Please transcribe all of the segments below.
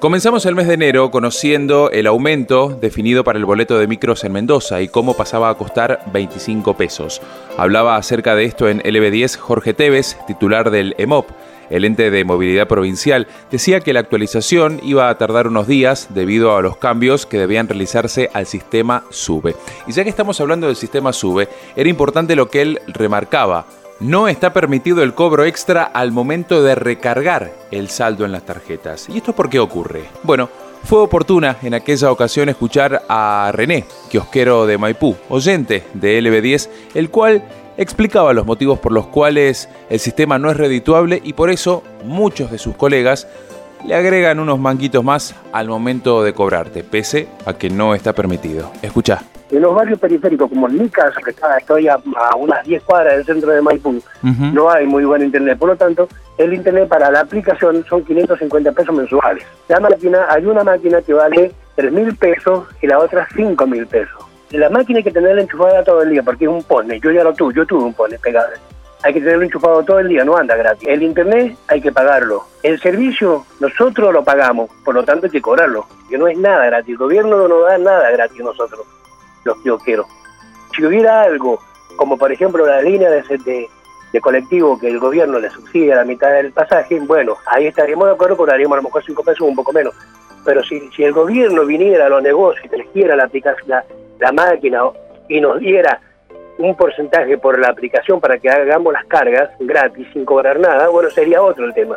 Comenzamos el mes de enero conociendo el aumento definido para el boleto de micros en Mendoza y cómo pasaba a costar 25 pesos. Hablaba acerca de esto en LB10 Jorge Tevez, titular del EMOP. El ente de movilidad provincial decía que la actualización iba a tardar unos días debido a los cambios que debían realizarse al sistema SUBE. Y ya que estamos hablando del sistema SUBE, era importante lo que él remarcaba no está permitido el cobro extra al momento de recargar el saldo en las tarjetas. ¿Y esto por qué ocurre? Bueno, fue oportuna en aquella ocasión escuchar a René, kiosquero de Maipú, oyente de LB10, el cual explicaba los motivos por los cuales el sistema no es redituable y por eso muchos de sus colegas le agregan unos manguitos más al momento de cobrarte, pese a que no está permitido. Escucha. En los barrios periféricos, como en mi casa, que está, estoy a, unas 10 cuadras del centro de Maipú, no hay muy buen internet. Por lo tanto, el internet para la aplicación son 550 pesos mensuales. La máquina, hay una máquina que vale 3 mil pesos y la otra 5 mil pesos. La máquina hay que tenerla enchufada todo el día porque es un pone. Yo ya lo tuve, yo tuve un pone pegado hay que tenerlo enchufado todo el día, no anda gratis. El internet hay que pagarlo. El servicio nosotros lo pagamos, por lo tanto hay que cobrarlo, que no es nada gratis. El gobierno no nos da nada gratis nosotros, los quiero. Si hubiera algo, como por ejemplo la línea de, de, de colectivo que el gobierno le subsidia la mitad del pasaje, bueno, ahí estaríamos de acuerdo, cobraríamos a lo mejor 5 pesos, un poco menos. Pero si, si el gobierno viniera a los negocios y trajera la, la, la máquina y nos diera un porcentaje por la aplicación para que hagamos las cargas gratis sin cobrar nada, bueno, sería otro el tema.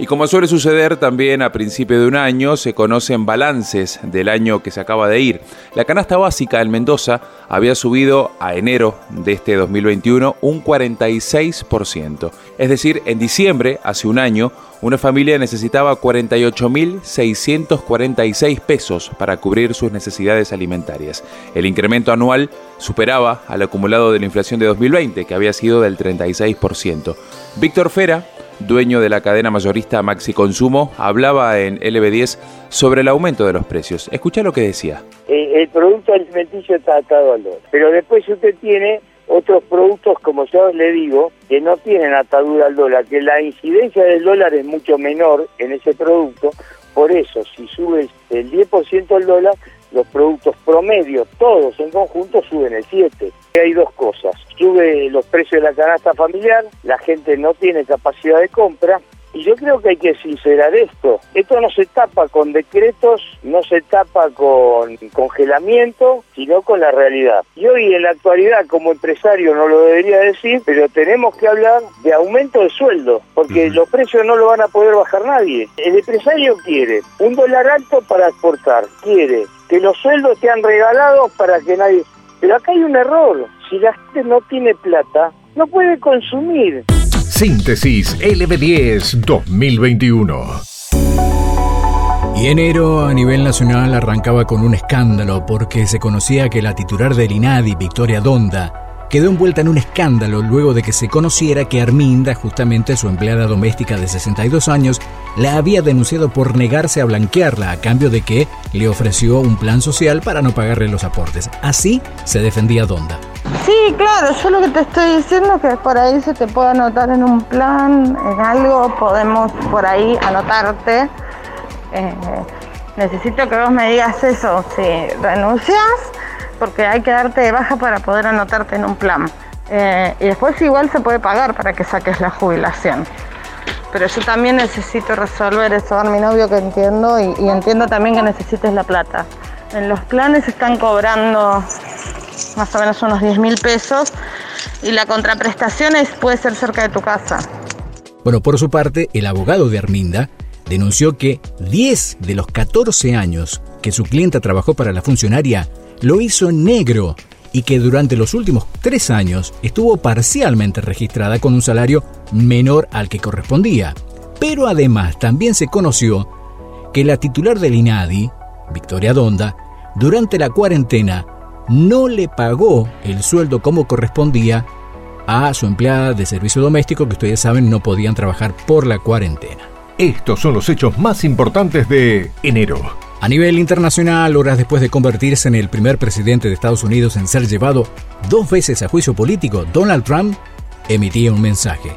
Y como suele suceder también a principio de un año, se conocen balances del año que se acaba de ir. La canasta básica en Mendoza había subido a enero de este 2021 un 46%. Es decir, en diciembre, hace un año, una familia necesitaba 48.646 pesos para cubrir sus necesidades alimentarias. El incremento anual superaba al acumulado de la inflación de 2020, que había sido del 36%. Víctor Fera, dueño de la cadena mayorista Maxi Consumo, hablaba en LB10 sobre el aumento de los precios. Escucha lo que decía. El, producto alimenticio está atado al dólar, pero después usted tiene otros productos, como yo le digo, que no tienen atadura al dólar, que la incidencia del dólar es mucho menor en ese producto, por eso si sube el 10% el dólar, los productos promedios, todos en conjunto, suben el 7%. Hay dos cosas, sube los precios de la canasta familiar, la gente no tiene capacidad de compra, y yo creo que hay que sincerar esto. Esto no se tapa con decretos, no se tapa con congelamiento, sino con la realidad. Y hoy en la actualidad, como empresario no lo debería decir, pero tenemos que hablar de aumento de sueldo, porque los precios no lo van a poder bajar nadie. El empresario quiere un dólar alto para exportar, quiere que los sueldos sean regalados para que nadie... Pero acá hay un error. Si la gente no tiene plata, no puede consumir. Síntesis LB10 2021. Y enero a nivel nacional arrancaba con un escándalo porque se conocía que la titular del INADI, Victoria Donda, quedó envuelta en un escándalo luego de que se conociera que Arminda, justamente su empleada doméstica de 62 años, la había denunciado por negarse a blanquearla a cambio de que le ofreció un plan social para no pagarle los aportes. Así se defendía Donda. Sí, claro, yo lo que te estoy diciendo es que por ahí se te puede anotar en un plan, en algo, podemos por ahí anotarte. Eh, necesito que vos me digas eso, si renuncias porque hay que darte de baja para poder anotarte en un plan. Eh, y después igual se puede pagar para que saques la jubilación. Pero yo también necesito resolver eso a mi novio que entiendo y, entiendo también que necesites la plata. En los planes están cobrando más o menos unos 10 mil pesos y la contraprestación puede ser cerca de tu casa. Bueno, por su parte, el abogado de Arminda denunció que 10 de los 14 años que su clienta trabajó para la funcionaria lo hizo negro y que durante los últimos tres años estuvo parcialmente registrada con un salario menor al que correspondía. Pero además también se conoció que la titular del INADI, Victoria Donda, durante la cuarentena no le pagó el sueldo como correspondía a su empleada de servicio doméstico que ustedes saben no podían trabajar por la cuarentena. Estos son los hechos más importantes de enero. A nivel internacional, horas después de convertirse en el primer presidente de Estados Unidos en ser llevado dos veces a juicio político, Donald Trump emitía un mensaje.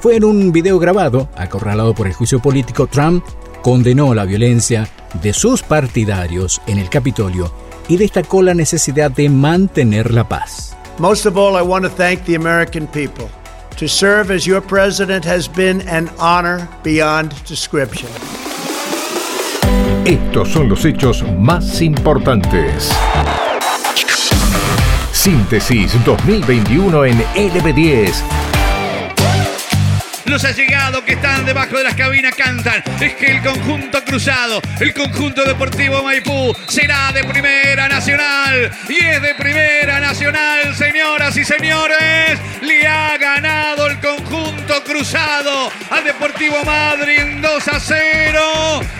Fue en un video grabado, acorralado por el juicio político, Trump condenó la violencia de sus partidarios en el Capitolio y destacó la necesidad de mantener la paz. Most of all, I want to thank the American people. To serve as your president has been an honor beyond description. Estos son los hechos más importantes. Síntesis 2021 en LB10 los allegados que están debajo de las cabinas cantan. Es que el conjunto cruzado, el conjunto deportivo Maipú, será de primera nacional. Y es de primera nacional, señoras y señores. Cruzado al Deportivo Madrid 2 a 0.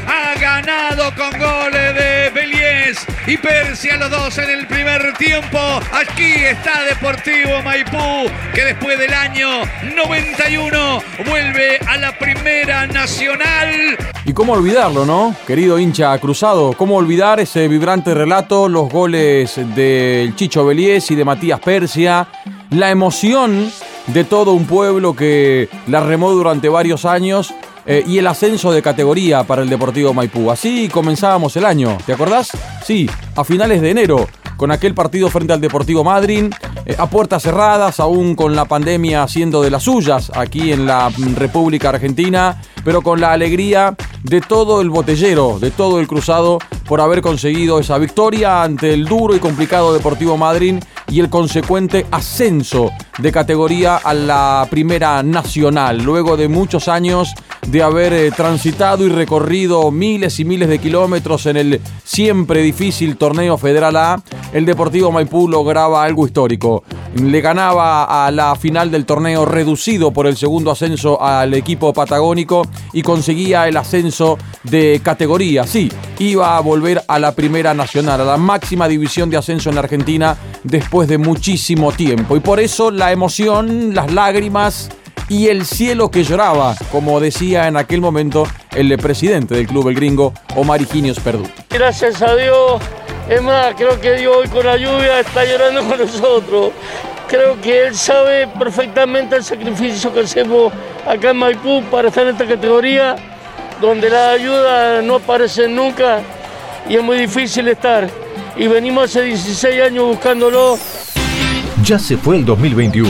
Ha ganado con goles de Beliés y Persia los dos en el primer tiempo. Aquí está Deportivo Maipú, que después del año 91 vuelve a la Primera Nacional. Y cómo olvidarlo, ¿no? Querido hincha cruzado, cómo olvidar ese vibrante relato, los goles del Chicho Beliés y de Matías Persia, la emoción de todo un pueblo que la remó durante varios años eh, y el ascenso de categoría para el Deportivo Maipú. Así comenzábamos el año, ¿te acordás? Sí, a finales de enero, con aquel partido frente al Deportivo Madrid, eh, a puertas cerradas, aún con la pandemia haciendo de las suyas aquí en la República Argentina, pero con la alegría de todo el botellero, de todo el cruzado, por haber conseguido esa victoria ante el duro y complicado Deportivo Madrid y el consecuente ascenso de categoría a la Primera Nacional, luego de muchos años de haber eh, transitado y recorrido miles y miles de kilómetros en el siempre difícil torneo Federal A, el Deportivo Maipú lograba algo histórico. Le ganaba a la final del torneo reducido por el segundo ascenso al equipo patagónico y conseguía el ascenso de categoría. Sí, iba a volver a la Primera Nacional, a la máxima división de ascenso en Argentina después de muchísimo tiempo. Y por eso la emoción, las lágrimas y el cielo que lloraba, como decía en aquel momento el presidente del club El Gringo, Omar Higinios Perduti. Gracias a Dios, es más, creo que Dios hoy con la lluvia está llorando con nosotros. Creo que Él sabe perfectamente el sacrificio que hacemos acá en Maipú para estar en esta categoría, donde la ayuda no aparece nunca y es muy difícil estar. Y venimos hace 16 años buscándolo ya se fue el 2021,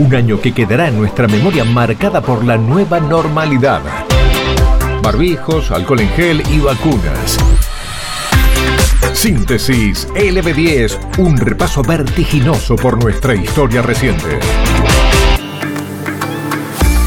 un año que quedará en nuestra memoria marcada por la nueva normalidad. Barbijos, alcohol en gel y vacunas. Síntesis LB10, un repaso vertiginoso por nuestra historia reciente.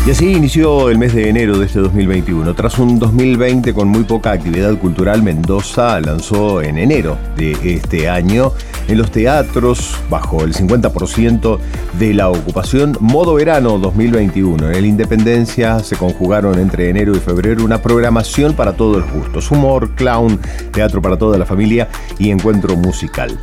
Y así inició el mes de enero de este 2021. Tras un 2020 con muy poca actividad cultural, Mendoza lanzó en enero de este año en los teatros, bajo el 50% de la ocupación, Modo Verano 2021. En el Independencia se conjugaron entre enero y febrero una programación para todos los gustos. Humor, clown, teatro para toda la familia y encuentro musical.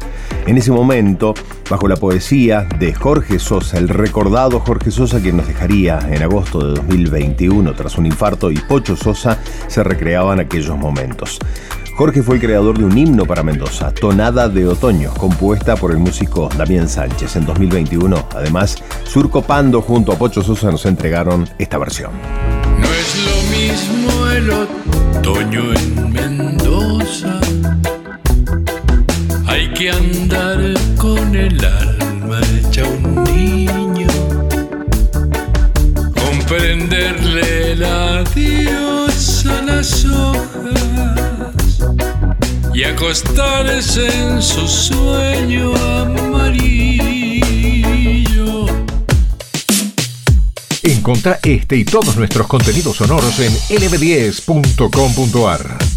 En ese momento, bajo la poesía de Jorge Sosa, el recordado Jorge Sosa, quien nos dejaría en agosto de 2021 tras un infarto, y Pocho Sosa se recreaban aquellos momentos. Jorge fue el creador de un himno para Mendoza, Tonada de Otoño, compuesta por el músico Damián Sánchez en 2021. Además, Surco Pando junto a Pocho Sosa nos entregaron esta versión. No es lo mismo el otoño en Mendoza. Hay que andar y acostarse en su sueño amarillo. Encontra este y todos nuestros contenidos sonoros en lb10.com.ar.